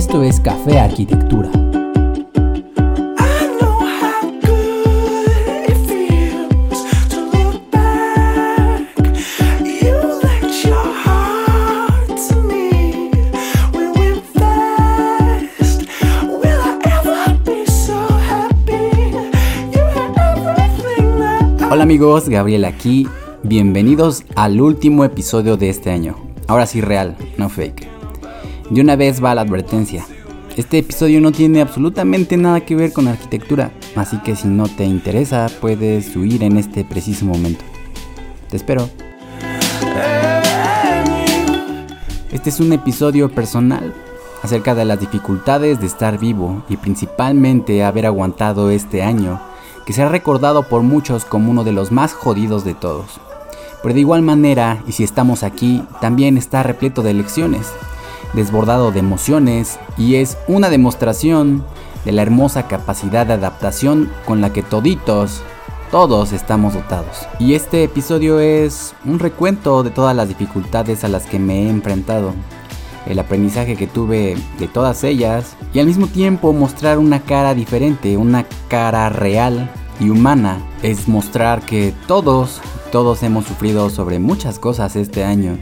Esto es Café Arquitectura. Hola amigos, Gabriel aquí. Bienvenidos al último episodio de este año. Ahora sí real, no fake. De una vez va la advertencia. Este episodio no tiene absolutamente nada que ver con arquitectura, así que si no te interesa puedes huir en este preciso momento. Te espero. Este es un episodio personal acerca de las dificultades de estar vivo y principalmente haber aguantado este año que será recordado por muchos como uno de los más jodidos de todos. Pero de igual manera, y si estamos aquí, también está repleto de lecciones, desbordado de emociones y es una demostración de la hermosa capacidad de adaptación con la que toditos, todos estamos dotados. Y este episodio es un recuento de todas las dificultades a las que me he enfrentado, el aprendizaje que tuve de todas ellas y al mismo tiempo mostrar una cara diferente, una cara real y humana. Es mostrar que todos, todos hemos sufrido sobre muchas cosas este año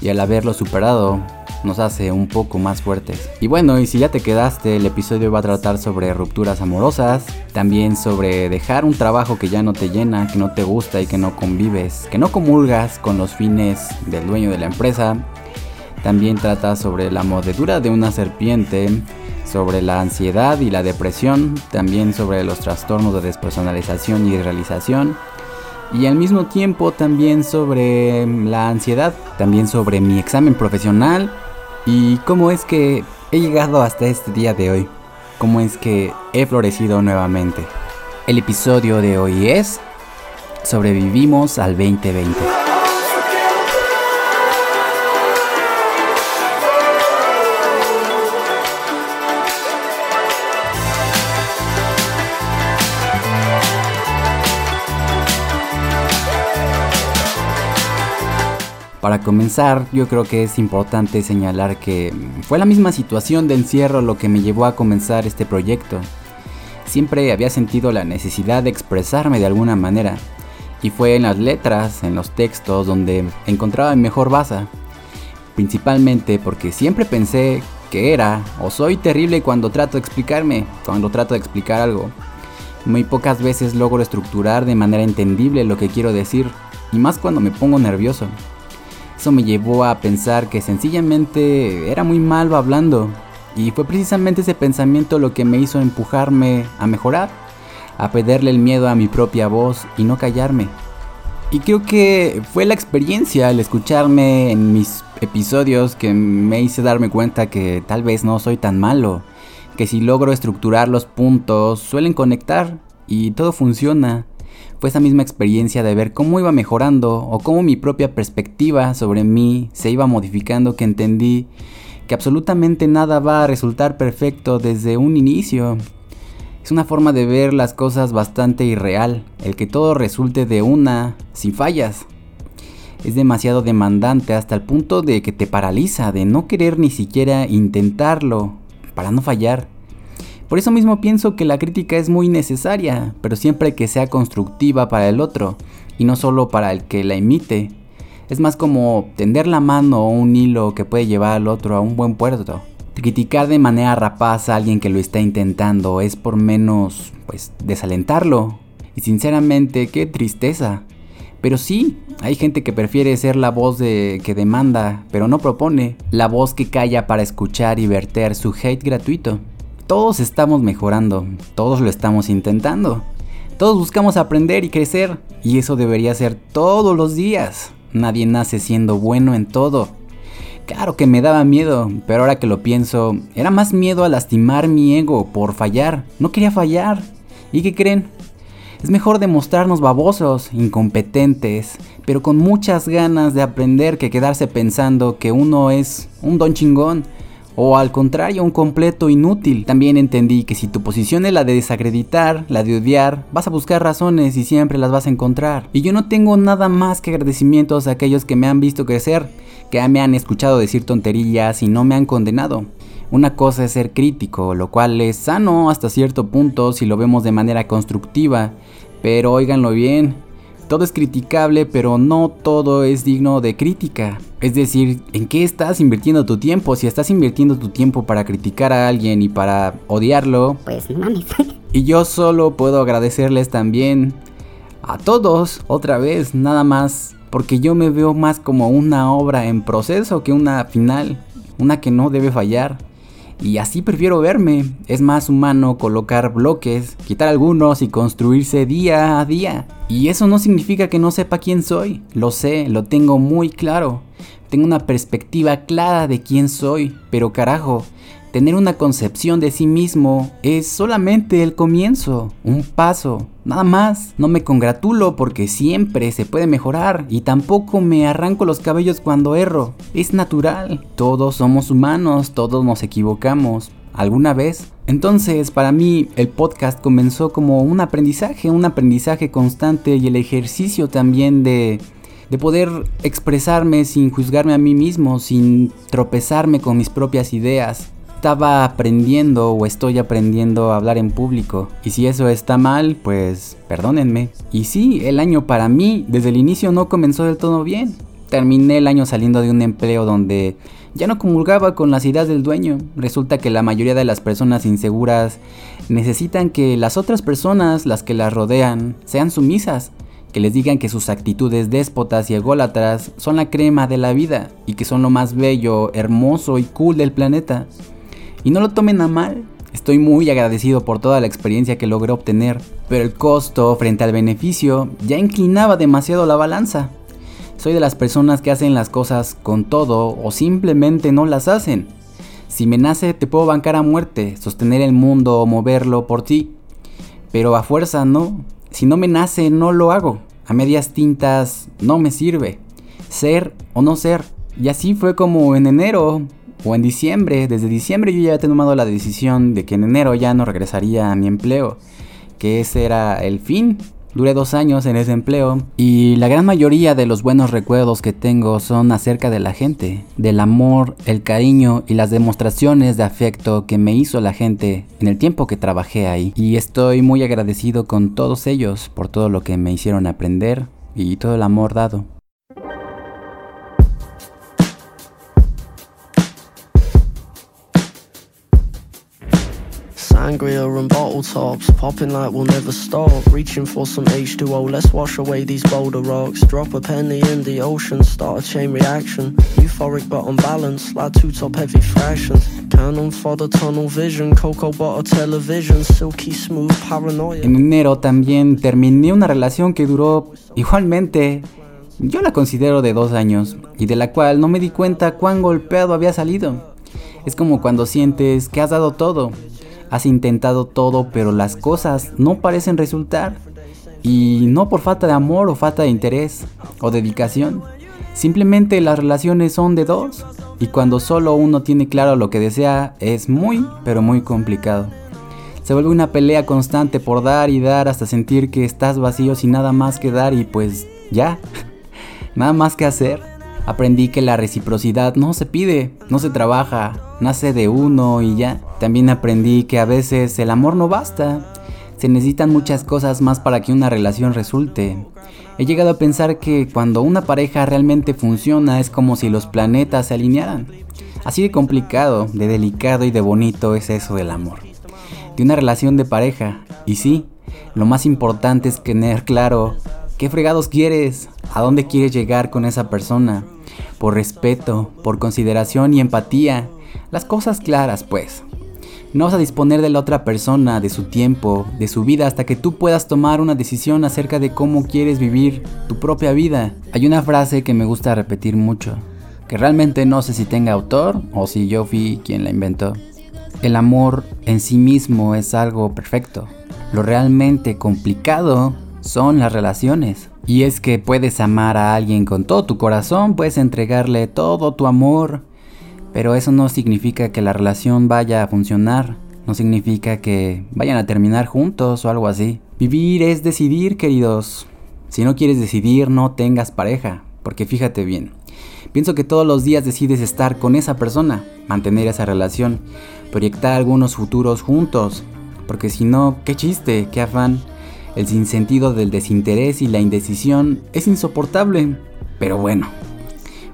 y al haberlo superado nos hace un poco más fuertes. Y bueno, y si ya te quedaste, el episodio va a tratar sobre rupturas amorosas, también sobre dejar un trabajo que ya no te llena, que no te gusta y que no convives, que no comulgas con los fines del dueño de la empresa, también trata sobre la mordedura de una serpiente, sobre la ansiedad y la depresión, también sobre los trastornos de despersonalización y realización, y al mismo tiempo también sobre la ansiedad, también sobre mi examen profesional y cómo es que he llegado hasta este día de hoy, cómo es que he florecido nuevamente. El episodio de hoy es Sobrevivimos al 2020. Para comenzar, yo creo que es importante señalar que fue la misma situación de encierro lo que me llevó a comenzar este proyecto. Siempre había sentido la necesidad de expresarme de alguna manera, y fue en las letras, en los textos, donde encontraba mi mejor base. Principalmente porque siempre pensé que era o soy terrible cuando trato de explicarme, cuando trato de explicar algo. Muy pocas veces logro estructurar de manera entendible lo que quiero decir, y más cuando me pongo nervioso. Eso me llevó a pensar que sencillamente era muy malo hablando. Y fue precisamente ese pensamiento lo que me hizo empujarme a mejorar, a perderle el miedo a mi propia voz y no callarme. Y creo que fue la experiencia al escucharme en mis episodios que me hice darme cuenta que tal vez no soy tan malo, que si logro estructurar los puntos suelen conectar y todo funciona fue esa misma experiencia de ver cómo iba mejorando o cómo mi propia perspectiva sobre mí se iba modificando que entendí que absolutamente nada va a resultar perfecto desde un inicio. Es una forma de ver las cosas bastante irreal, el que todo resulte de una, sin fallas. Es demasiado demandante hasta el punto de que te paraliza, de no querer ni siquiera intentarlo, para no fallar. Por eso mismo pienso que la crítica es muy necesaria, pero siempre que sea constructiva para el otro y no solo para el que la imite. Es más como tender la mano o un hilo que puede llevar al otro a un buen puerto. Criticar de manera rapaz a alguien que lo está intentando es por menos, pues, desalentarlo. Y sinceramente, qué tristeza. Pero sí, hay gente que prefiere ser la voz de, que demanda, pero no propone. La voz que calla para escuchar y verter su hate gratuito. Todos estamos mejorando, todos lo estamos intentando. Todos buscamos aprender y crecer, y eso debería ser todos los días. Nadie nace siendo bueno en todo. Claro que me daba miedo, pero ahora que lo pienso, era más miedo a lastimar mi ego por fallar. No quería fallar. ¿Y qué creen? Es mejor demostrarnos babosos, incompetentes, pero con muchas ganas de aprender que quedarse pensando que uno es un don chingón o al contrario un completo inútil. También entendí que si tu posición es la de desacreditar, la de odiar, vas a buscar razones y siempre las vas a encontrar. Y yo no tengo nada más que agradecimientos a aquellos que me han visto crecer, que me han escuchado decir tonterías y no me han condenado. Una cosa es ser crítico, lo cual es sano hasta cierto punto si lo vemos de manera constructiva, pero óiganlo bien, todo es criticable, pero no todo es digno de crítica. Es decir, ¿en qué estás invirtiendo tu tiempo? Si estás invirtiendo tu tiempo para criticar a alguien y para odiarlo, pues no mames. y yo solo puedo agradecerles también a todos, otra vez, nada más, porque yo me veo más como una obra en proceso que una final, una que no debe fallar. Y así prefiero verme. Es más humano colocar bloques, quitar algunos y construirse día a día. Y eso no significa que no sepa quién soy. Lo sé, lo tengo muy claro. Tengo una perspectiva clara de quién soy. Pero carajo, Tener una concepción de sí mismo es solamente el comienzo, un paso, nada más. No me congratulo porque siempre se puede mejorar y tampoco me arranco los cabellos cuando erro. Es natural. Todos somos humanos, todos nos equivocamos. ¿Alguna vez? Entonces, para mí, el podcast comenzó como un aprendizaje, un aprendizaje constante y el ejercicio también de de poder expresarme sin juzgarme a mí mismo, sin tropezarme con mis propias ideas estaba aprendiendo o estoy aprendiendo a hablar en público. Y si eso está mal, pues perdónenme. Y sí, el año para mí desde el inicio no comenzó del todo bien. Terminé el año saliendo de un empleo donde ya no comulgaba con las ideas del dueño. Resulta que la mayoría de las personas inseguras necesitan que las otras personas, las que las rodean, sean sumisas que les digan que sus actitudes déspotas y ególatras son la crema de la vida y que son lo más bello, hermoso y cool del planeta. Y no lo tomen a mal, estoy muy agradecido por toda la experiencia que logré obtener, pero el costo frente al beneficio ya inclinaba demasiado la balanza. Soy de las personas que hacen las cosas con todo o simplemente no las hacen. Si me nace te puedo bancar a muerte, sostener el mundo o moverlo por ti. Pero a fuerza no. Si no me nace no lo hago. A medias tintas no me sirve. Ser o no ser. Y así fue como en enero o en diciembre. Desde diciembre yo ya he tomado la decisión de que en enero ya no regresaría a mi empleo, que ese era el fin. Duré dos años en ese empleo y la gran mayoría de los buenos recuerdos que tengo son acerca de la gente, del amor, el cariño y las demostraciones de afecto que me hizo la gente en el tiempo que trabajé ahí. Y estoy muy agradecido con todos ellos por todo lo que me hicieron aprender y todo el amor dado. Sangria and bottle tops, popping like we'll never stop. Reaching for some H2O, let's wash away these boulder rocks. Drop a penny in the ocean, start a chain reaction. Euphoric but unbalanced, like two top heavy fractions. Canon for the tunnel vision, cocoa butter television, silky smooth paranoia. En enero también terminé una relación que duró igualmente yo la considero de dos años y de la cual no me di cuenta cuán golpeado había salido. Es como cuando sientes que has dado todo, Has intentado todo, pero las cosas no parecen resultar. Y no por falta de amor o falta de interés o dedicación. Simplemente las relaciones son de dos. Y cuando solo uno tiene claro lo que desea, es muy, pero muy complicado. Se vuelve una pelea constante por dar y dar hasta sentir que estás vacío sin nada más que dar y pues ya, nada más que hacer. Aprendí que la reciprocidad no se pide, no se trabaja, nace de uno y ya. También aprendí que a veces el amor no basta. Se necesitan muchas cosas más para que una relación resulte. He llegado a pensar que cuando una pareja realmente funciona es como si los planetas se alinearan. Así de complicado, de delicado y de bonito es eso del amor. De una relación de pareja. Y sí, lo más importante es tener claro qué fregados quieres, a dónde quieres llegar con esa persona por respeto, por consideración y empatía. Las cosas claras, pues. No vas a disponer de la otra persona, de su tiempo, de su vida, hasta que tú puedas tomar una decisión acerca de cómo quieres vivir tu propia vida. Hay una frase que me gusta repetir mucho, que realmente no sé si tenga autor o si yo fui quien la inventó. El amor en sí mismo es algo perfecto. Lo realmente complicado son las relaciones. Y es que puedes amar a alguien con todo tu corazón, puedes entregarle todo tu amor, pero eso no significa que la relación vaya a funcionar, no significa que vayan a terminar juntos o algo así. Vivir es decidir, queridos. Si no quieres decidir, no tengas pareja, porque fíjate bien, pienso que todos los días decides estar con esa persona, mantener esa relación, proyectar algunos futuros juntos, porque si no, qué chiste, qué afán. El sinsentido del desinterés y la indecisión es insoportable, pero bueno.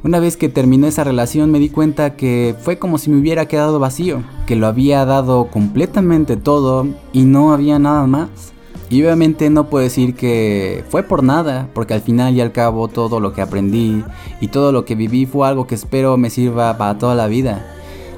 Una vez que terminó esa relación me di cuenta que fue como si me hubiera quedado vacío, que lo había dado completamente todo y no había nada más. Y obviamente no puedo decir que fue por nada, porque al final y al cabo todo lo que aprendí y todo lo que viví fue algo que espero me sirva para toda la vida.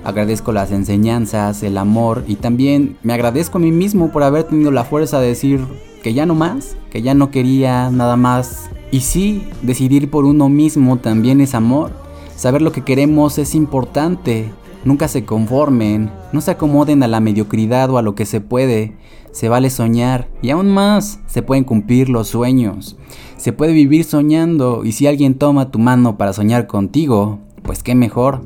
Agradezco las enseñanzas, el amor y también me agradezco a mí mismo por haber tenido la fuerza de decir que ya no más, que ya no quería nada más. Y sí, decidir por uno mismo también es amor. Saber lo que queremos es importante. Nunca se conformen, no se acomoden a la mediocridad o a lo que se puede. Se vale soñar y aún más se pueden cumplir los sueños. Se puede vivir soñando y si alguien toma tu mano para soñar contigo, pues qué mejor.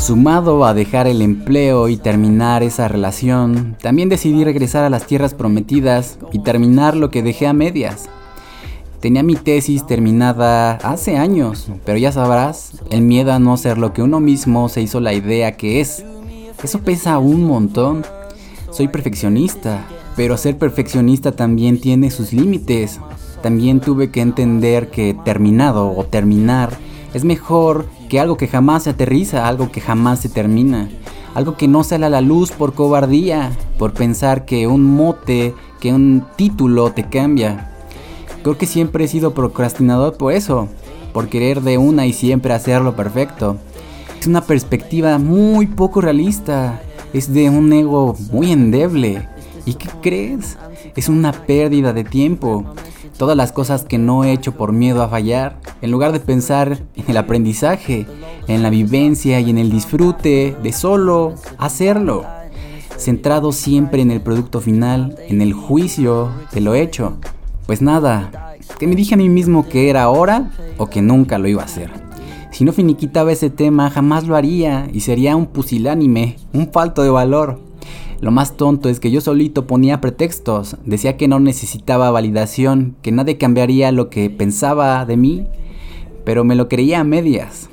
Sumado a dejar el empleo y terminar esa relación, también decidí regresar a las tierras prometidas y terminar lo que dejé a medias. Tenía mi tesis terminada hace años, pero ya sabrás, el miedo a no ser lo que uno mismo se hizo la idea que es. Eso pesa un montón. Soy perfeccionista, pero ser perfeccionista también tiene sus límites. También tuve que entender que terminado o terminar es mejor que algo que jamás se aterriza, algo que jamás se termina, algo que no sale a la luz por cobardía, por pensar que un mote, que un título te cambia. Creo que siempre he sido procrastinador por eso, por querer de una y siempre hacerlo perfecto. Es una perspectiva muy poco realista, es de un ego muy endeble. ¿Y qué crees? Es una pérdida de tiempo. Todas las cosas que no he hecho por miedo a fallar, en lugar de pensar en el aprendizaje, en la vivencia y en el disfrute de solo hacerlo. Centrado siempre en el producto final, en el juicio de lo hecho. Pues nada, que me dije a mí mismo que era ahora o que nunca lo iba a hacer. Si no finiquitaba ese tema, jamás lo haría y sería un pusilánime, un falto de valor. Lo más tonto es que yo solito ponía pretextos, decía que no necesitaba validación, que nadie cambiaría lo que pensaba de mí, pero me lo creía a medias.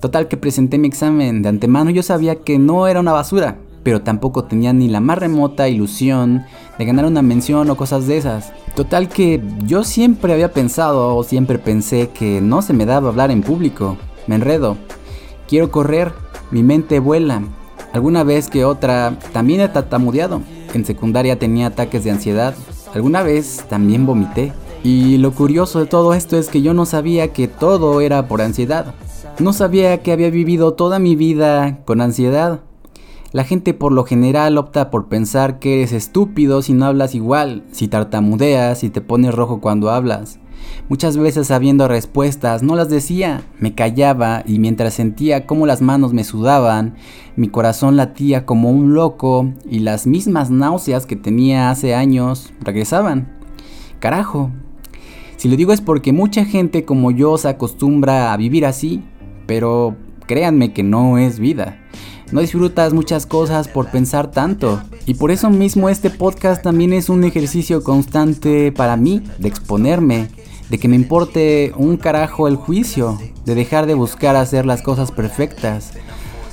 Total que presenté mi examen de antemano, yo sabía que no era una basura, pero tampoco tenía ni la más remota ilusión de ganar una mención o cosas de esas. Total que yo siempre había pensado o siempre pensé que no se me daba hablar en público. Me enredo. Quiero correr, mi mente vuela. Alguna vez que otra también he tatamudeado. En secundaria tenía ataques de ansiedad. Alguna vez también vomité. Y lo curioso de todo esto es que yo no sabía que todo era por ansiedad. No sabía que había vivido toda mi vida con ansiedad. La gente por lo general opta por pensar que eres estúpido si no hablas igual, si tartamudeas, si te pones rojo cuando hablas. Muchas veces sabiendo respuestas no las decía, me callaba y mientras sentía cómo las manos me sudaban, mi corazón latía como un loco y las mismas náuseas que tenía hace años regresaban. Carajo. Si lo digo es porque mucha gente como yo se acostumbra a vivir así, pero créanme que no es vida. No disfrutas muchas cosas por pensar tanto. Y por eso mismo este podcast también es un ejercicio constante para mí de exponerme, de que me importe un carajo el juicio, de dejar de buscar hacer las cosas perfectas,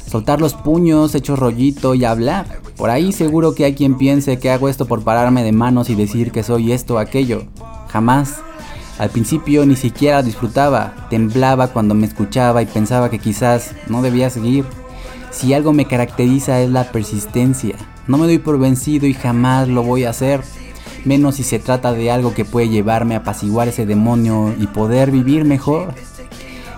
soltar los puños, echar rollito y hablar. Por ahí seguro que hay quien piense que hago esto por pararme de manos y decir que soy esto o aquello. Jamás. Al principio ni siquiera disfrutaba, temblaba cuando me escuchaba y pensaba que quizás no debía seguir. Si algo me caracteriza es la persistencia. No me doy por vencido y jamás lo voy a hacer. Menos si se trata de algo que puede llevarme a apaciguar ese demonio y poder vivir mejor.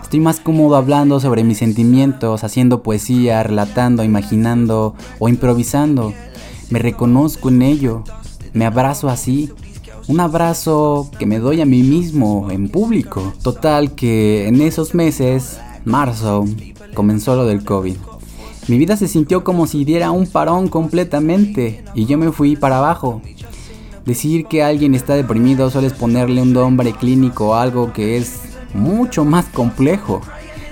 Estoy más cómodo hablando sobre mis sentimientos, haciendo poesía, relatando, imaginando o improvisando. Me reconozco en ello. Me abrazo así. Un abrazo que me doy a mí mismo en público. Total que en esos meses, marzo, comenzó lo del COVID. Mi vida se sintió como si diera un parón completamente y yo me fui para abajo. Decir que alguien está deprimido solo es ponerle un nombre clínico a algo que es mucho más complejo.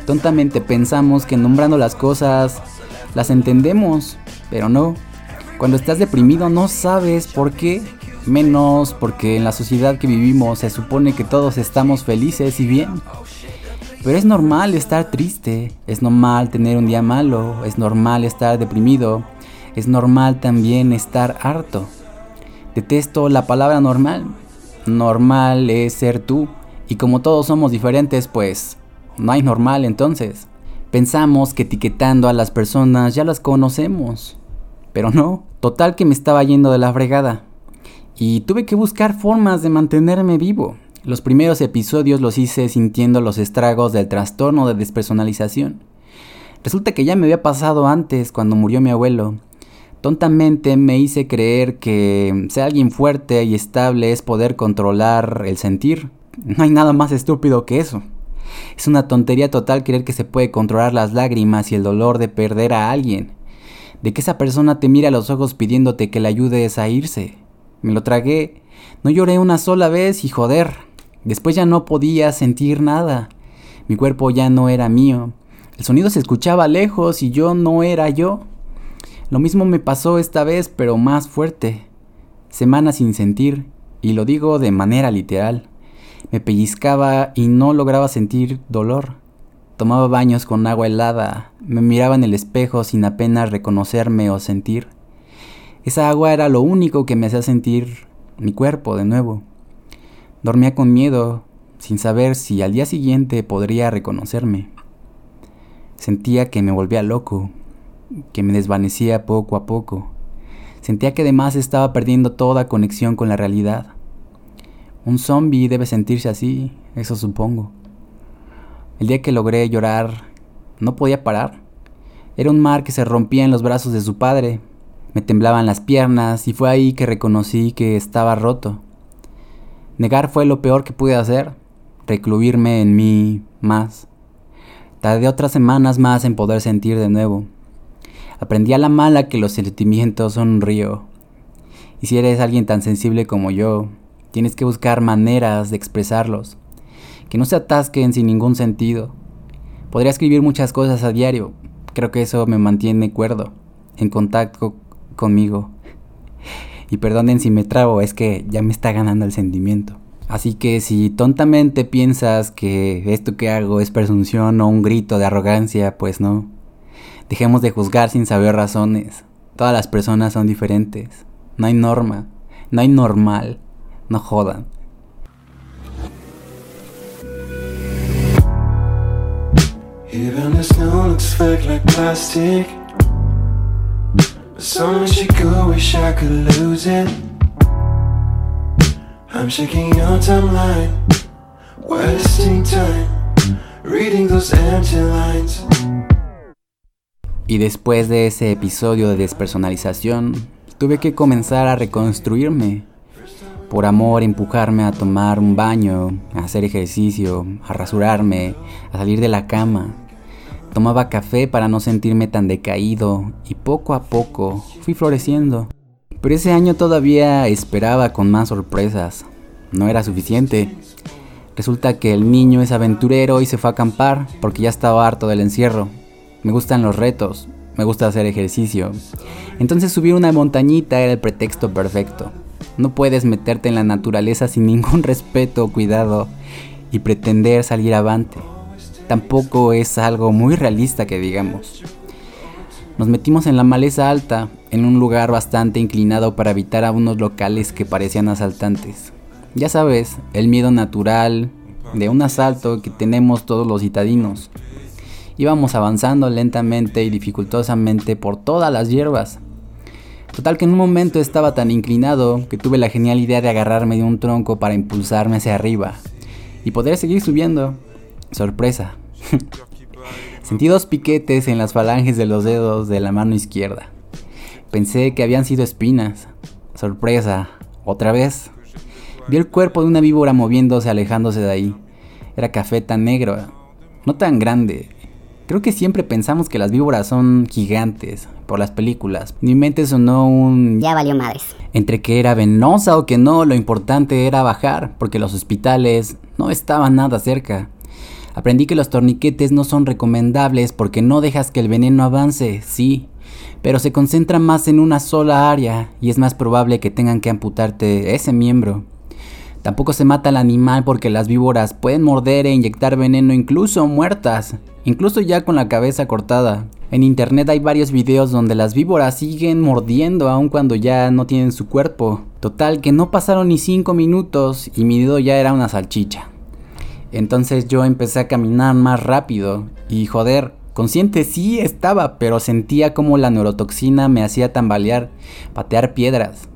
Tontamente pensamos que nombrando las cosas las entendemos, pero no. Cuando estás deprimido no sabes por qué, menos porque en la sociedad que vivimos se supone que todos estamos felices y bien. Pero es normal estar triste, es normal tener un día malo, es normal estar deprimido, es normal también estar harto. Detesto la palabra normal. Normal es ser tú. Y como todos somos diferentes, pues no hay normal entonces. Pensamos que etiquetando a las personas ya las conocemos. Pero no, total que me estaba yendo de la fregada. Y tuve que buscar formas de mantenerme vivo. Los primeros episodios los hice sintiendo los estragos del trastorno de despersonalización. Resulta que ya me había pasado antes cuando murió mi abuelo Tontamente me hice creer que ser alguien fuerte y estable es poder controlar el sentir. No hay nada más estúpido que eso. Es una tontería total creer que se puede controlar las lágrimas y el dolor de perder a alguien. De que esa persona te mire a los ojos pidiéndote que le ayudes a irse. Me lo tragué. No lloré una sola vez y joder. Después ya no podía sentir nada. Mi cuerpo ya no era mío. El sonido se escuchaba lejos y yo no era yo. Lo mismo me pasó esta vez, pero más fuerte. Semanas sin sentir, y lo digo de manera literal. Me pellizcaba y no lograba sentir dolor. Tomaba baños con agua helada, me miraba en el espejo sin apenas reconocerme o sentir. Esa agua era lo único que me hacía sentir mi cuerpo de nuevo. Dormía con miedo, sin saber si al día siguiente podría reconocerme. Sentía que me volvía loco, que me desvanecía poco a poco. Sentía que además estaba perdiendo toda conexión con la realidad. Un zombie debe sentirse así, eso supongo. El día que logré llorar, no podía parar. Era un mar que se rompía en los brazos de su padre. Me temblaban las piernas y fue ahí que reconocí que estaba roto. Negar fue lo peor que pude hacer, recluirme en mí más. Tardé otras semanas más en poder sentir de nuevo. Aprendí a la mala que los sentimientos son un río. Y si eres alguien tan sensible como yo, tienes que buscar maneras de expresarlos, que no se atasquen sin ningún sentido. Podría escribir muchas cosas a diario, creo que eso me mantiene cuerdo, en contacto conmigo. Y perdonen si me trabo, es que ya me está ganando el sentimiento. Así que si tontamente piensas que esto que hago es presunción o un grito de arrogancia, pues no. Dejemos de juzgar sin saber razones. Todas las personas son diferentes. No hay norma, no hay normal. No jodan. So she go, wish I could lose it. I'm your timeline, wasting time, reading those empty lines. Y después de ese episodio de despersonalización, tuve que comenzar a reconstruirme. Por amor, empujarme a tomar un baño, a hacer ejercicio, a rasurarme, a salir de la cama. Tomaba café para no sentirme tan decaído y poco a poco fui floreciendo. Pero ese año todavía esperaba con más sorpresas. No era suficiente. Resulta que el niño es aventurero y se fue a acampar porque ya estaba harto del encierro. Me gustan los retos, me gusta hacer ejercicio. Entonces subir una montañita era el pretexto perfecto. No puedes meterte en la naturaleza sin ningún respeto o cuidado y pretender salir avante. Tampoco es algo muy realista que digamos. Nos metimos en la maleza alta, en un lugar bastante inclinado para evitar a unos locales que parecían asaltantes. Ya sabes, el miedo natural de un asalto que tenemos todos los citadinos. Íbamos avanzando lentamente y dificultosamente por todas las hierbas. Total que en un momento estaba tan inclinado que tuve la genial idea de agarrarme de un tronco para impulsarme hacia arriba y poder seguir subiendo. Sorpresa. Sentí dos piquetes en las falanges de los dedos de la mano izquierda. Pensé que habían sido espinas. Sorpresa. Otra vez. Vi el cuerpo de una víbora moviéndose alejándose de ahí. Era café tan negro, no tan grande, Creo que siempre pensamos que las víboras son gigantes, por las películas. Mi mente sonó un... Ya valió madres. Entre que era venosa o que no, lo importante era bajar, porque los hospitales no estaban nada cerca. Aprendí que los torniquetes no son recomendables porque no dejas que el veneno avance, sí, pero se concentra más en una sola área y es más probable que tengan que amputarte ese miembro. Tampoco se mata al animal porque las víboras pueden morder e inyectar veneno incluso muertas, incluso ya con la cabeza cortada. En internet hay varios videos donde las víboras siguen mordiendo aun cuando ya no tienen su cuerpo. Total que no pasaron ni 5 minutos y mi dedo ya era una salchicha. Entonces yo empecé a caminar más rápido y joder, consciente sí estaba, pero sentía como la neurotoxina me hacía tambalear, patear piedras.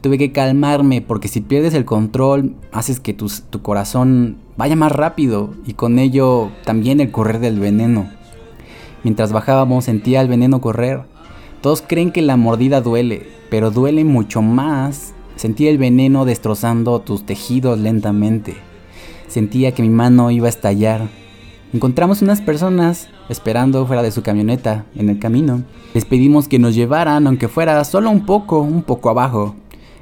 Tuve que calmarme porque si pierdes el control haces que tu, tu corazón vaya más rápido y con ello también el correr del veneno. Mientras bajábamos sentía el veneno correr. Todos creen que la mordida duele, pero duele mucho más. Sentía el veneno destrozando tus tejidos lentamente. Sentía que mi mano iba a estallar. Encontramos unas personas esperando fuera de su camioneta en el camino. Les pedimos que nos llevaran, aunque fuera solo un poco, un poco abajo.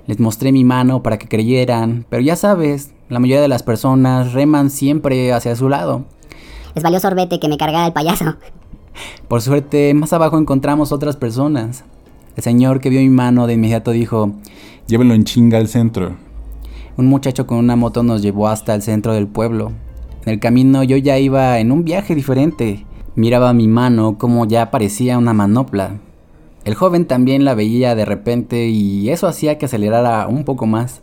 Les mostré mi mano para que creyeran, pero ya sabes, la mayoría de las personas reman siempre hacia su lado. Les valió sorbete que me cargara el payaso. Por suerte, más abajo encontramos otras personas. El señor que vio mi mano de inmediato dijo, Llévenlo en chinga al centro. Un muchacho con una moto nos llevó hasta el centro del pueblo. En el camino yo ya iba en un viaje diferente. Miraba mi mano como ya parecía una manopla. El joven también la veía de repente y eso hacía que acelerara un poco más.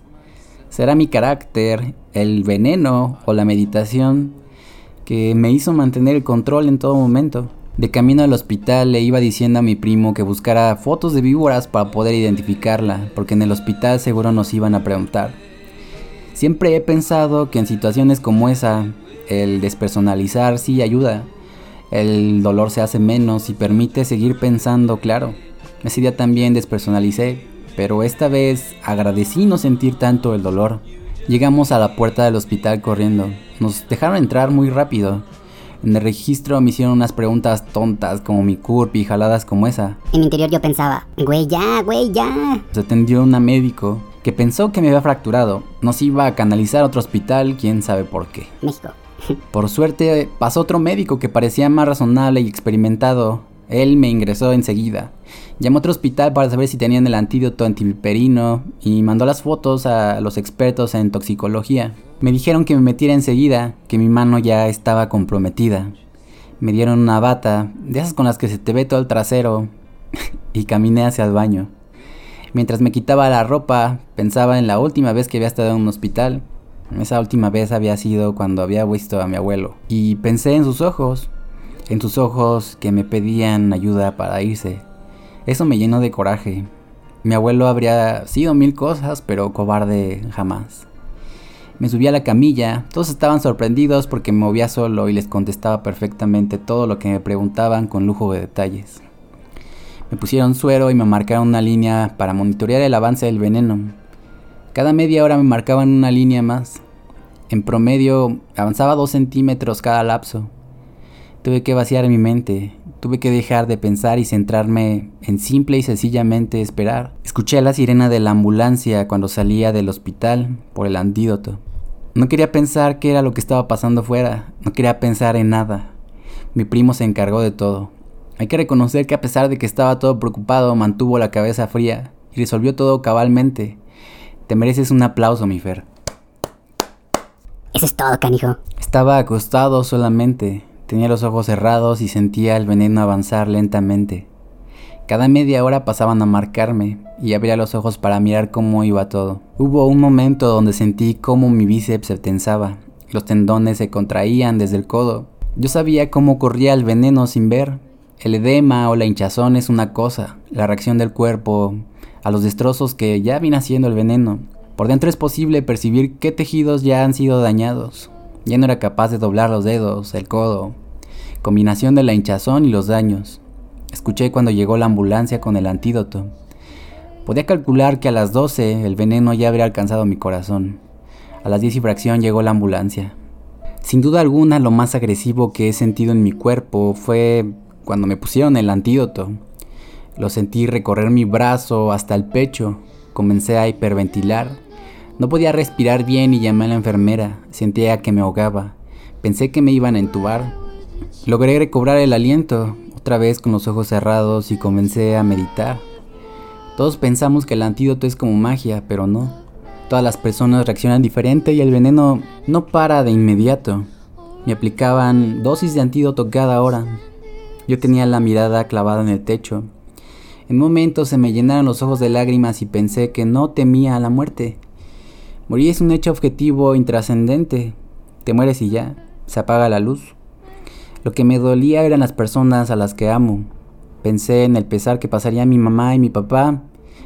¿Será mi carácter, el veneno o la meditación que me hizo mantener el control en todo momento? De camino al hospital le iba diciendo a mi primo que buscara fotos de víboras para poder identificarla, porque en el hospital seguro nos iban a preguntar. Siempre he pensado que en situaciones como esa, el despersonalizar sí ayuda. El dolor se hace menos y permite seguir pensando claro. Ese día también despersonalicé, pero esta vez agradecí no sentir tanto el dolor. Llegamos a la puerta del hospital corriendo. Nos dejaron entrar muy rápido. En el registro me hicieron unas preguntas tontas como mi CURP y jaladas como esa. En mi interior yo pensaba, güey ya, güey ya. Se atendió una médico que pensó que me había fracturado. Nos iba a canalizar a otro hospital, quién sabe por qué. México. Por suerte pasó otro médico que parecía más razonable y experimentado. Él me ingresó enseguida. Llamó a otro hospital para saber si tenían el antídoto antiviperino y mandó las fotos a los expertos en toxicología. Me dijeron que me metiera enseguida, que mi mano ya estaba comprometida. Me dieron una bata, de esas con las que se te ve todo el trasero, y caminé hacia el baño. Mientras me quitaba la ropa, pensaba en la última vez que había estado en un hospital. Esa última vez había sido cuando había visto a mi abuelo. Y pensé en sus ojos, en sus ojos que me pedían ayuda para irse. Eso me llenó de coraje. Mi abuelo habría sido mil cosas, pero cobarde jamás. Me subí a la camilla, todos estaban sorprendidos porque me movía solo y les contestaba perfectamente todo lo que me preguntaban con lujo de detalles. Me pusieron suero y me marcaron una línea para monitorear el avance del veneno. Cada media hora me marcaban una línea más. En promedio avanzaba dos centímetros cada lapso. Tuve que vaciar mi mente, tuve que dejar de pensar y centrarme en simple y sencillamente esperar. Escuché la sirena de la ambulancia cuando salía del hospital por el antídoto. No quería pensar qué era lo que estaba pasando fuera, no quería pensar en nada. Mi primo se encargó de todo. Hay que reconocer que a pesar de que estaba todo preocupado, mantuvo la cabeza fría y resolvió todo cabalmente. Te mereces un aplauso, mi Fer. Eso es todo, canijo. Estaba acostado solamente, tenía los ojos cerrados y sentía el veneno avanzar lentamente. Cada media hora pasaban a marcarme y abría los ojos para mirar cómo iba todo. Hubo un momento donde sentí cómo mi bíceps se tensaba, los tendones se contraían desde el codo. Yo sabía cómo corría el veneno sin ver, el edema o la hinchazón es una cosa, la reacción del cuerpo a los destrozos que ya viene haciendo el veneno. Por dentro es posible percibir qué tejidos ya han sido dañados. Ya no era capaz de doblar los dedos, el codo. Combinación de la hinchazón y los daños. Escuché cuando llegó la ambulancia con el antídoto. Podía calcular que a las 12 el veneno ya habría alcanzado mi corazón. A las 10 y fracción llegó la ambulancia. Sin duda alguna lo más agresivo que he sentido en mi cuerpo fue cuando me pusieron el antídoto. Lo sentí recorrer mi brazo hasta el pecho. Comencé a hiperventilar. No podía respirar bien y llamé a la enfermera. Sentía que me ahogaba. Pensé que me iban a entubar. Logré recobrar el aliento, otra vez con los ojos cerrados y comencé a meditar. Todos pensamos que el antídoto es como magia, pero no. Todas las personas reaccionan diferente y el veneno no para de inmediato. Me aplicaban dosis de antídoto cada hora. Yo tenía la mirada clavada en el techo. En momentos se me llenaron los ojos de lágrimas y pensé que no temía a la muerte. Morir es un hecho objetivo intrascendente. Te mueres y ya, se apaga la luz. Lo que me dolía eran las personas a las que amo. Pensé en el pesar que pasaría mi mamá y mi papá,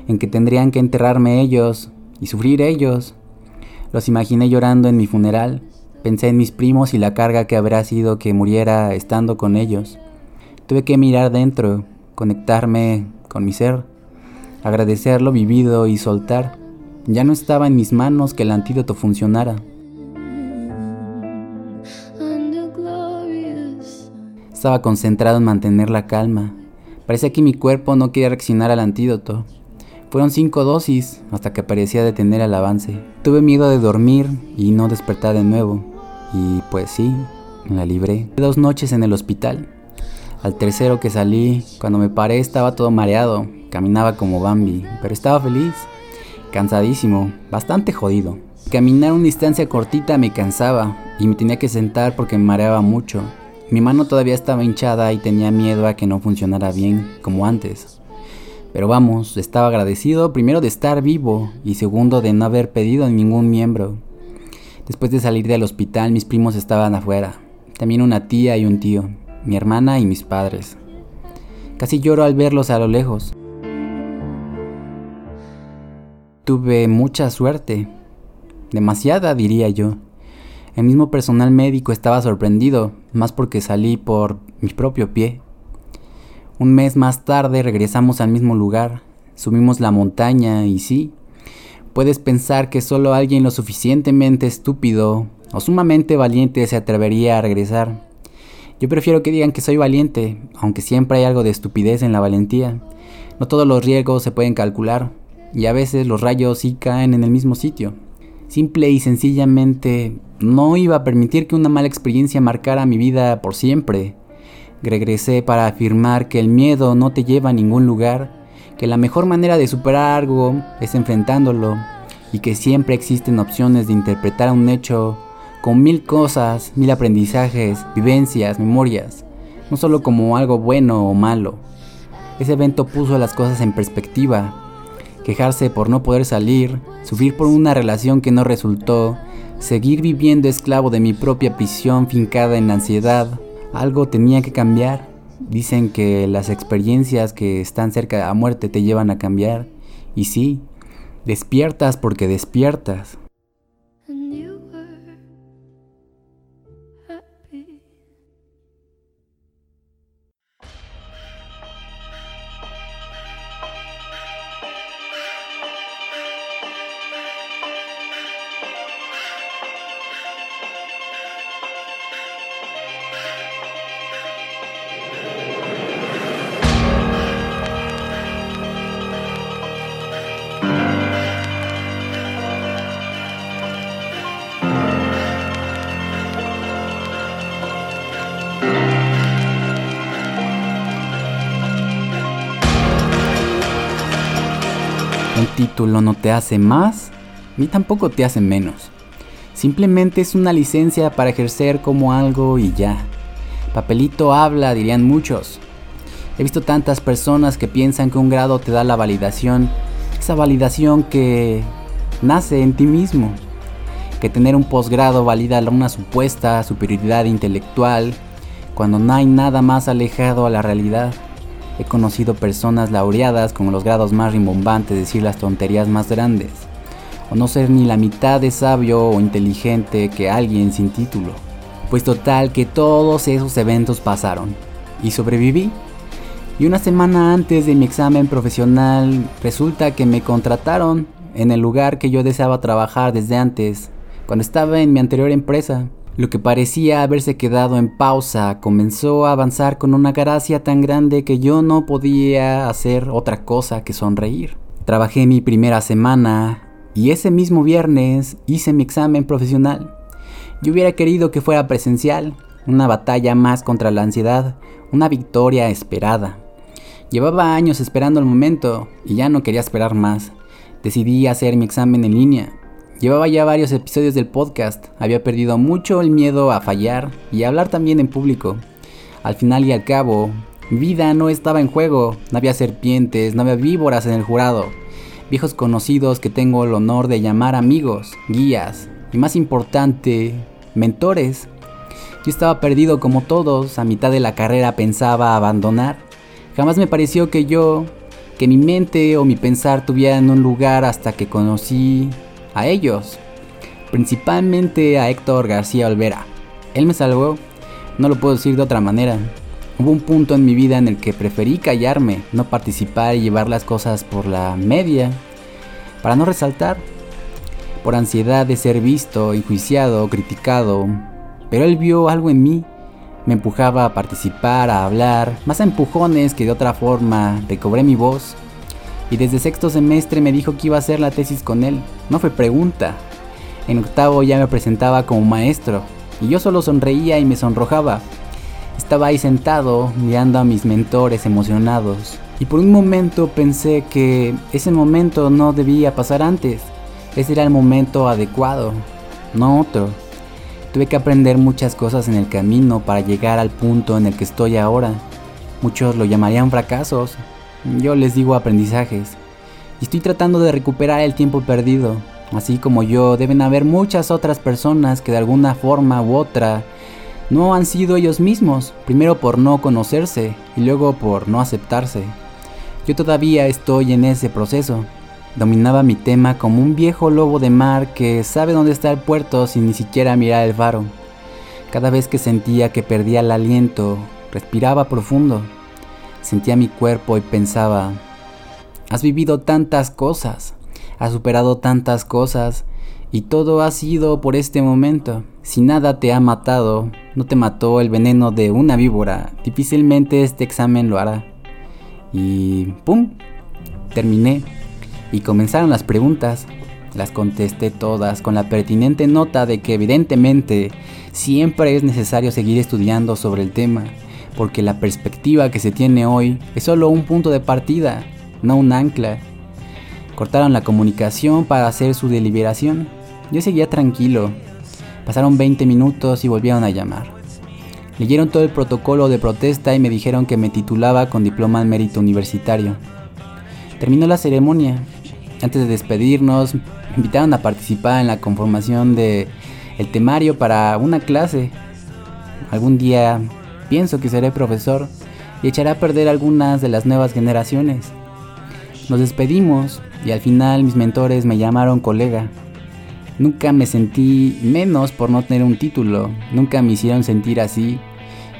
en que tendrían que enterrarme ellos y sufrir ellos. Los imaginé llorando en mi funeral. Pensé en mis primos y la carga que habrá sido que muriera estando con ellos. Tuve que mirar dentro, conectarme con mi ser, agradecer lo vivido y soltar. Ya no estaba en mis manos que el antídoto funcionara. Estaba concentrado en mantener la calma. Parecía que mi cuerpo no quería reaccionar al antídoto. Fueron cinco dosis hasta que parecía detener el avance. Tuve miedo de dormir y no despertar de nuevo. Y pues sí, la libré. Dos noches en el hospital. Al tercero que salí, cuando me paré estaba todo mareado, caminaba como Bambi, pero estaba feliz, cansadísimo, bastante jodido. Caminar una distancia cortita me cansaba y me tenía que sentar porque me mareaba mucho. Mi mano todavía estaba hinchada y tenía miedo a que no funcionara bien como antes. Pero vamos, estaba agradecido primero de estar vivo y segundo de no haber pedido ningún miembro. Después de salir del hospital mis primos estaban afuera, también una tía y un tío mi hermana y mis padres. Casi lloro al verlos a lo lejos. Tuve mucha suerte, demasiada diría yo. El mismo personal médico estaba sorprendido, más porque salí por mi propio pie. Un mes más tarde regresamos al mismo lugar, subimos la montaña y sí, puedes pensar que solo alguien lo suficientemente estúpido o sumamente valiente se atrevería a regresar. Yo prefiero que digan que soy valiente, aunque siempre hay algo de estupidez en la valentía. No todos los riesgos se pueden calcular, y a veces los rayos sí caen en el mismo sitio. Simple y sencillamente, no iba a permitir que una mala experiencia marcara mi vida por siempre. Regresé para afirmar que el miedo no te lleva a ningún lugar, que la mejor manera de superar algo es enfrentándolo, y que siempre existen opciones de interpretar un hecho con mil cosas, mil aprendizajes, vivencias, memorias, no solo como algo bueno o malo. Ese evento puso las cosas en perspectiva. Quejarse por no poder salir, sufrir por una relación que no resultó, seguir viviendo esclavo de mi propia prisión fincada en ansiedad, algo tenía que cambiar. Dicen que las experiencias que están cerca la muerte te llevan a cambiar. Y sí, despiertas porque despiertas. No te hace más, ni tampoco te hace menos. Simplemente es una licencia para ejercer como algo y ya. Papelito habla, dirían muchos. He visto tantas personas que piensan que un grado te da la validación, esa validación que nace en ti mismo, que tener un posgrado valida una supuesta superioridad intelectual, cuando no hay nada más alejado a la realidad. He conocido personas laureadas con los grados más rimbombantes decir las tonterías más grandes, o no ser ni la mitad de sabio o inteligente que alguien sin título. Pues total que todos esos eventos pasaron, y sobreviví. Y una semana antes de mi examen profesional resulta que me contrataron en el lugar que yo deseaba trabajar desde antes, cuando estaba en mi anterior empresa. Lo que parecía haberse quedado en pausa comenzó a avanzar con una gracia tan grande que yo no podía hacer otra cosa que sonreír. Trabajé mi primera semana y ese mismo viernes hice mi examen profesional. Yo hubiera querido que fuera presencial, una batalla más contra la ansiedad, una victoria esperada. Llevaba años esperando el momento y ya no quería esperar más. Decidí hacer mi examen en línea Llevaba ya varios episodios del podcast, había perdido mucho el miedo a fallar y a hablar también en público. Al final y al cabo, vida no estaba en juego, no había serpientes, no había víboras en el jurado, viejos conocidos que tengo el honor de llamar amigos, guías y más importante, mentores. Yo estaba perdido como todos, a mitad de la carrera pensaba abandonar. Jamás me pareció que yo, que mi mente o mi pensar tuvieran un lugar hasta que conocí a ellos, principalmente a Héctor García Olvera. Él me salvó, no lo puedo decir de otra manera. Hubo un punto en mi vida en el que preferí callarme, no participar y llevar las cosas por la media, para no resaltar, por ansiedad de ser visto, enjuiciado, criticado. Pero él vio algo en mí, me empujaba a participar, a hablar, más a empujones que de otra forma, recobré mi voz y desde sexto semestre me dijo que iba a hacer la tesis con él. No fue pregunta. En octavo ya me presentaba como maestro y yo solo sonreía y me sonrojaba. Estaba ahí sentado mirando a mis mentores emocionados y por un momento pensé que ese momento no debía pasar antes. Ese era el momento adecuado, no otro. Tuve que aprender muchas cosas en el camino para llegar al punto en el que estoy ahora. Muchos lo llamarían fracasos, yo les digo aprendizajes. Y estoy tratando de recuperar el tiempo perdido. Así como yo, deben haber muchas otras personas que de alguna forma u otra no han sido ellos mismos, primero por no conocerse y luego por no aceptarse. Yo todavía estoy en ese proceso. Dominaba mi tema como un viejo lobo de mar que sabe dónde está el puerto sin ni siquiera mirar el faro. Cada vez que sentía que perdía el aliento, respiraba profundo Sentía mi cuerpo y pensaba, has vivido tantas cosas, has superado tantas cosas y todo ha sido por este momento. Si nada te ha matado, no te mató el veneno de una víbora, difícilmente este examen lo hará. Y ¡pum! Terminé y comenzaron las preguntas. Las contesté todas con la pertinente nota de que evidentemente siempre es necesario seguir estudiando sobre el tema porque la perspectiva que se tiene hoy es solo un punto de partida, no un ancla. Cortaron la comunicación para hacer su deliberación. Yo seguía tranquilo. Pasaron 20 minutos y volvieron a llamar. Leyeron todo el protocolo de protesta y me dijeron que me titulaba con diploma en mérito universitario. Terminó la ceremonia. Antes de despedirnos, me invitaron a participar en la conformación de el temario para una clase. Algún día pienso que seré profesor y echaré a perder algunas de las nuevas generaciones. Nos despedimos y al final mis mentores me llamaron colega. Nunca me sentí menos por no tener un título, nunca me hicieron sentir así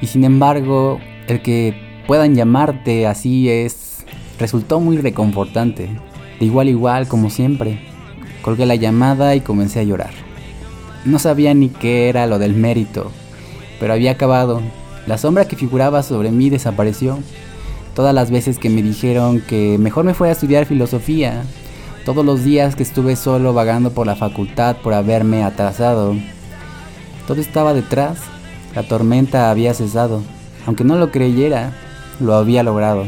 y sin embargo el que puedan llamarte así es resultó muy reconfortante. De igual igual como siempre. Colgué la llamada y comencé a llorar. No sabía ni qué era lo del mérito, pero había acabado la sombra que figuraba sobre mí desapareció. Todas las veces que me dijeron que mejor me fuera a estudiar filosofía, todos los días que estuve solo vagando por la facultad por haberme atrasado, todo estaba detrás, la tormenta había cesado. Aunque no lo creyera, lo había logrado.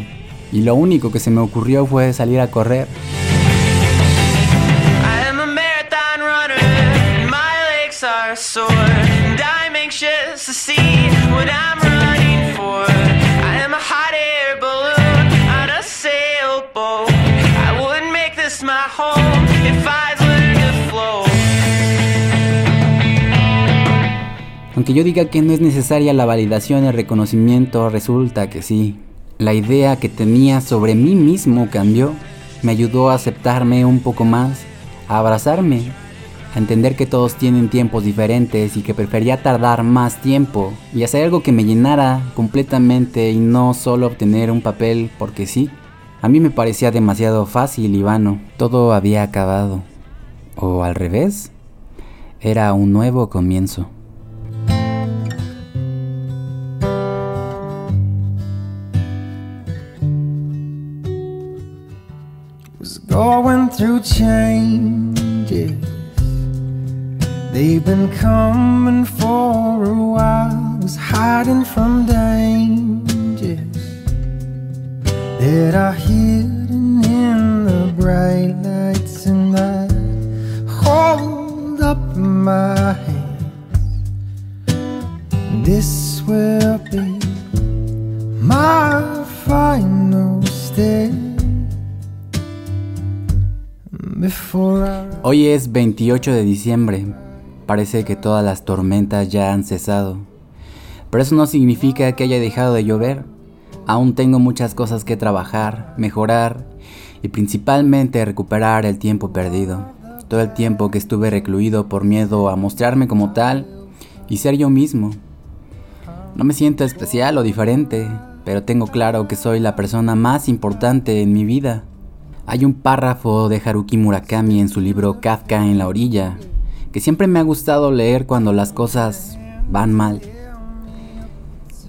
Y lo único que se me ocurrió fue salir a correr. Aunque yo diga que no es necesaria la validación y el reconocimiento, resulta que sí. La idea que tenía sobre mí mismo cambió. Me ayudó a aceptarme un poco más, a abrazarme, a entender que todos tienen tiempos diferentes y que prefería tardar más tiempo y hacer algo que me llenara completamente y no solo obtener un papel porque sí. A mí me parecía demasiado fácil y vano. Todo había acabado. O al revés, era un nuevo comienzo. Through changes. They've been coming for a while, was hiding from dangers that are hidden in the bright lights, and I hold up my hands. This will be my Hoy es 28 de diciembre. Parece que todas las tormentas ya han cesado. Pero eso no significa que haya dejado de llover. Aún tengo muchas cosas que trabajar, mejorar y principalmente recuperar el tiempo perdido. Todo el tiempo que estuve recluido por miedo a mostrarme como tal y ser yo mismo. No me siento especial o diferente, pero tengo claro que soy la persona más importante en mi vida. Hay un párrafo de Haruki Murakami en su libro Kafka en la orilla, que siempre me ha gustado leer cuando las cosas van mal.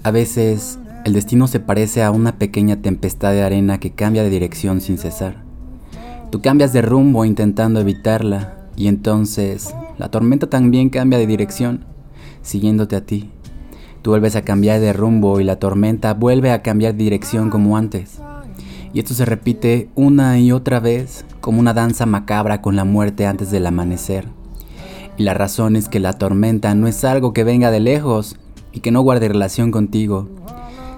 A veces el destino se parece a una pequeña tempestad de arena que cambia de dirección sin cesar. Tú cambias de rumbo intentando evitarla y entonces la tormenta también cambia de dirección, siguiéndote a ti. Tú vuelves a cambiar de rumbo y la tormenta vuelve a cambiar de dirección como antes. Y esto se repite una y otra vez como una danza macabra con la muerte antes del amanecer. Y la razón es que la tormenta no es algo que venga de lejos y que no guarde relación contigo.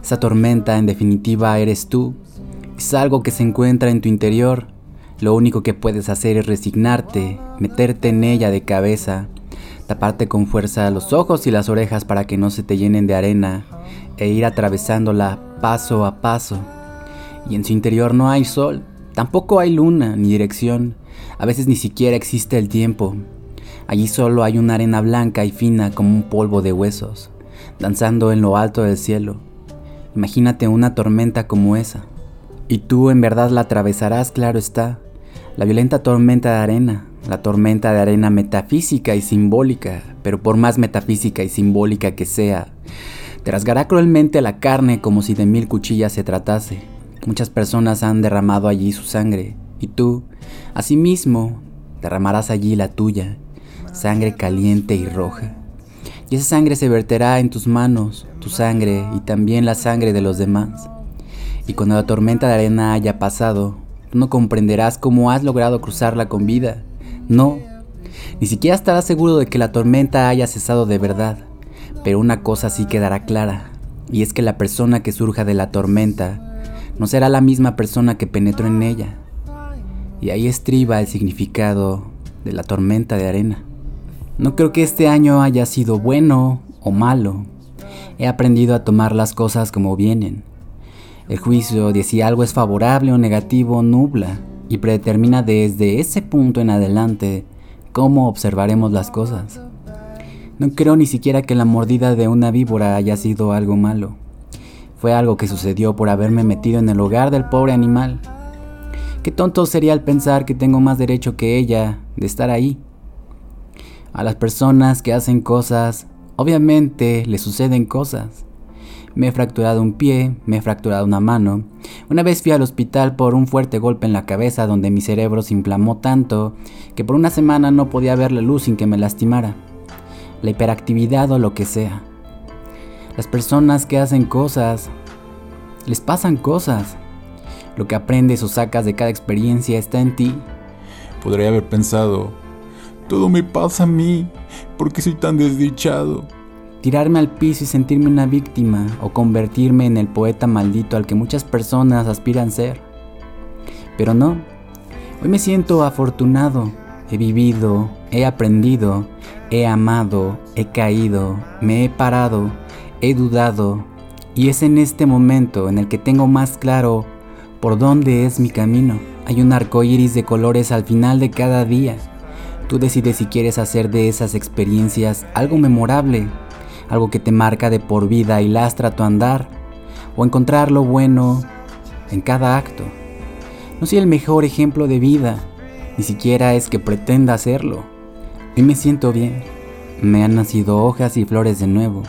Esa tormenta en definitiva eres tú. Es algo que se encuentra en tu interior. Lo único que puedes hacer es resignarte, meterte en ella de cabeza, taparte con fuerza los ojos y las orejas para que no se te llenen de arena e ir atravesándola paso a paso. Y en su interior no hay sol, tampoco hay luna ni dirección, a veces ni siquiera existe el tiempo. Allí solo hay una arena blanca y fina como un polvo de huesos, danzando en lo alto del cielo. Imagínate una tormenta como esa. Y tú en verdad la atravesarás, claro está. La violenta tormenta de arena, la tormenta de arena metafísica y simbólica, pero por más metafísica y simbólica que sea, te rasgará cruelmente la carne como si de mil cuchillas se tratase. Muchas personas han derramado allí su sangre, y tú, asimismo, derramarás allí la tuya, sangre caliente y roja. Y esa sangre se verterá en tus manos, tu sangre y también la sangre de los demás. Y cuando la tormenta de arena haya pasado, tú no comprenderás cómo has logrado cruzarla con vida. No, ni siquiera estarás seguro de que la tormenta haya cesado de verdad. Pero una cosa sí quedará clara, y es que la persona que surja de la tormenta no será la misma persona que penetró en ella. Y ahí estriba el significado de la tormenta de arena. No creo que este año haya sido bueno o malo. He aprendido a tomar las cosas como vienen. El juicio de si algo es favorable o negativo nubla y predetermina desde ese punto en adelante cómo observaremos las cosas. No creo ni siquiera que la mordida de una víbora haya sido algo malo. Fue algo que sucedió por haberme metido en el hogar del pobre animal. Qué tonto sería el pensar que tengo más derecho que ella de estar ahí. A las personas que hacen cosas, obviamente les suceden cosas. Me he fracturado un pie, me he fracturado una mano. Una vez fui al hospital por un fuerte golpe en la cabeza donde mi cerebro se inflamó tanto que por una semana no podía ver la luz sin que me lastimara. La hiperactividad o lo que sea. Las personas que hacen cosas, les pasan cosas. Lo que aprendes o sacas de cada experiencia está en ti. Podría haber pensado, todo me pasa a mí, ¿por qué soy tan desdichado? Tirarme al piso y sentirme una víctima o convertirme en el poeta maldito al que muchas personas aspiran ser. Pero no, hoy me siento afortunado, he vivido, he aprendido, he amado, he caído, me he parado, he dudado, y es en este momento en el que tengo más claro por dónde es mi camino. Hay un arco iris de colores al final de cada día. Tú decides si quieres hacer de esas experiencias algo memorable, algo que te marca de por vida y lastra tu andar, o encontrar lo bueno en cada acto. No soy el mejor ejemplo de vida, ni siquiera es que pretenda hacerlo. Y me siento bien. Me han nacido hojas y flores de nuevo.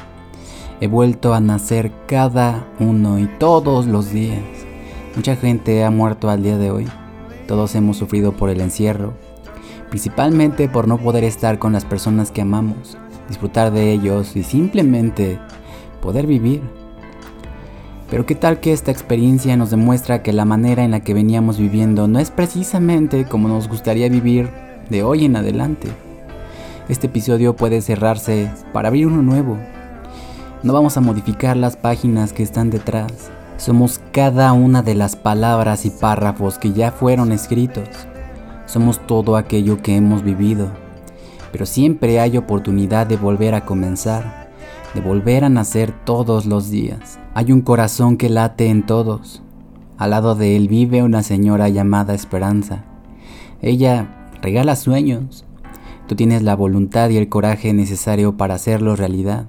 He vuelto a nacer cada uno y todos los días. Mucha gente ha muerto al día de hoy. Todos hemos sufrido por el encierro, principalmente por no poder estar con las personas que amamos, disfrutar de ellos y simplemente poder vivir. Pero qué tal que esta experiencia nos demuestra que la manera en la que veníamos viviendo no es precisamente como nos gustaría vivir de hoy en adelante. Este episodio puede cerrarse para abrir uno nuevo. No vamos a modificar las páginas que están detrás. Somos cada una de las palabras y párrafos que ya fueron escritos. Somos todo aquello que hemos vivido. Pero siempre hay oportunidad de volver a comenzar, de volver a nacer todos los días. Hay un corazón que late en todos. Al lado de él vive una señora llamada Esperanza. Ella regala sueños. Tú tienes la voluntad y el coraje necesario para hacerlo realidad.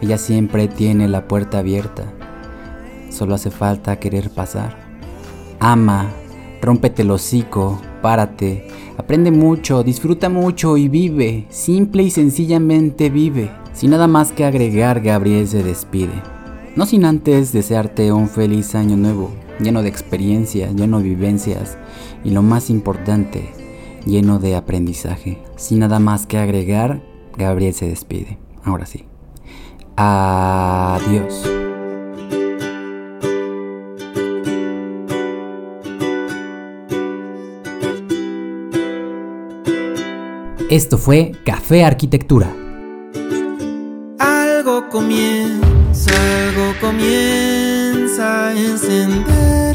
Ella siempre tiene la puerta abierta. Solo hace falta querer pasar. Ama, rómpete el hocico, párate, aprende mucho, disfruta mucho y vive. Simple y sencillamente vive. Sin nada más que agregar, Gabriel se despide. No sin antes desearte un feliz año nuevo, lleno de experiencias, lleno de vivencias y lo más importante, lleno de aprendizaje. Sin nada más que agregar, Gabriel se despide. Ahora sí. Adiós. Esto fue Café Arquitectura. Algo comienza, algo comienza a encenderse en mi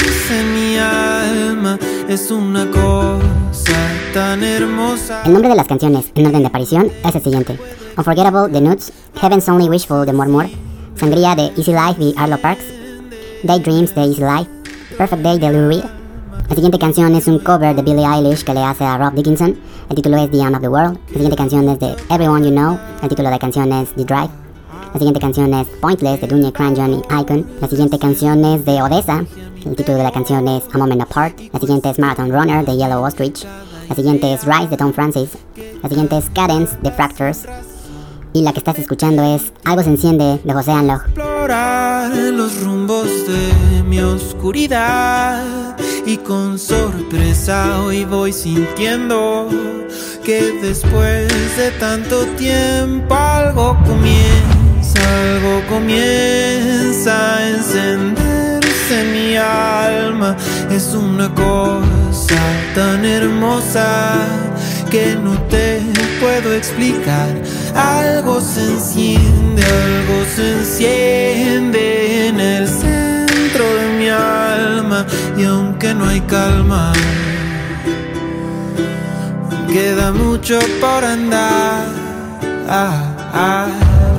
El nombre de las canciones, en orden de aparición, es el siguiente. Unforgettable, The Nuts, Heaven's Only Wishful, de More, Sangría, de Easy Life, de Arlo Parks, Daydreams, de Easy Life, Perfect Day, de Lou Reed. La siguiente canción es un cover de Billie Eilish que le hace a Rob Dickinson. El título es The End of the World. La siguiente canción es de Everyone You Know. El título de la canción es The Drive. La siguiente canción es Pointless de Dunya Cranjon y Icon. La siguiente canción es de Odessa. El título de la canción es A Moment Apart. La siguiente es Marathon Runner de Yellow Ostrich. La siguiente es Rise de Tom Francis. La siguiente es Cadence de Fractures. Y la que estás escuchando es Algo se enciende de José Anlog. explorar los rumbos de mi oscuridad y con sorpresa hoy voy sintiendo que después de tanto tiempo algo comienza, algo comienza a encenderse mi alma. Es una cosa tan hermosa que no te puedo explicar. Algo se enciende, algo se enciende en el centro de mi alma. Y aunque no hay calma, queda mucho por andar. Ah, ah.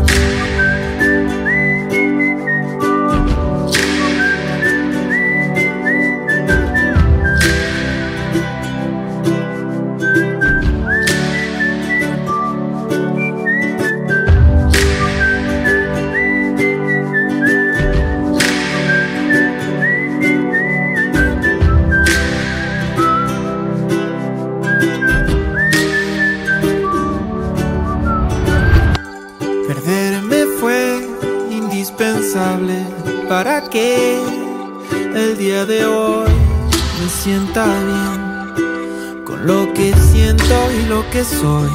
Que el día de hoy me sienta bien con lo que siento y lo que soy.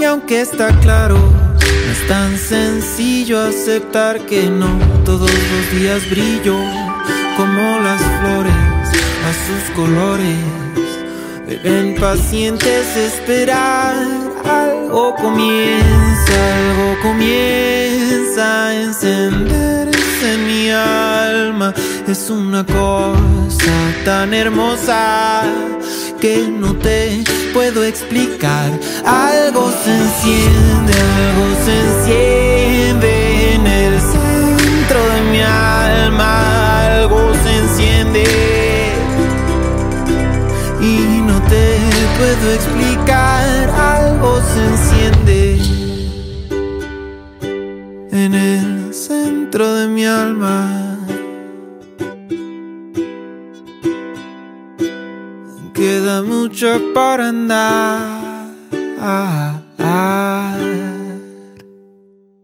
Y aunque está claro, no es tan sencillo aceptar que no todos los días brillo como las flores a sus colores. Deben pacientes esperar, algo comienza, algo comienza a encenderse en mi alma. Es una cosa tan hermosa que no te puedo explicar. Algo se enciende, algo se enciende en el centro de mi alma. Algo se enciende y no te puedo explicar, algo se enciende centro de mi alma. Queda mucho por andar.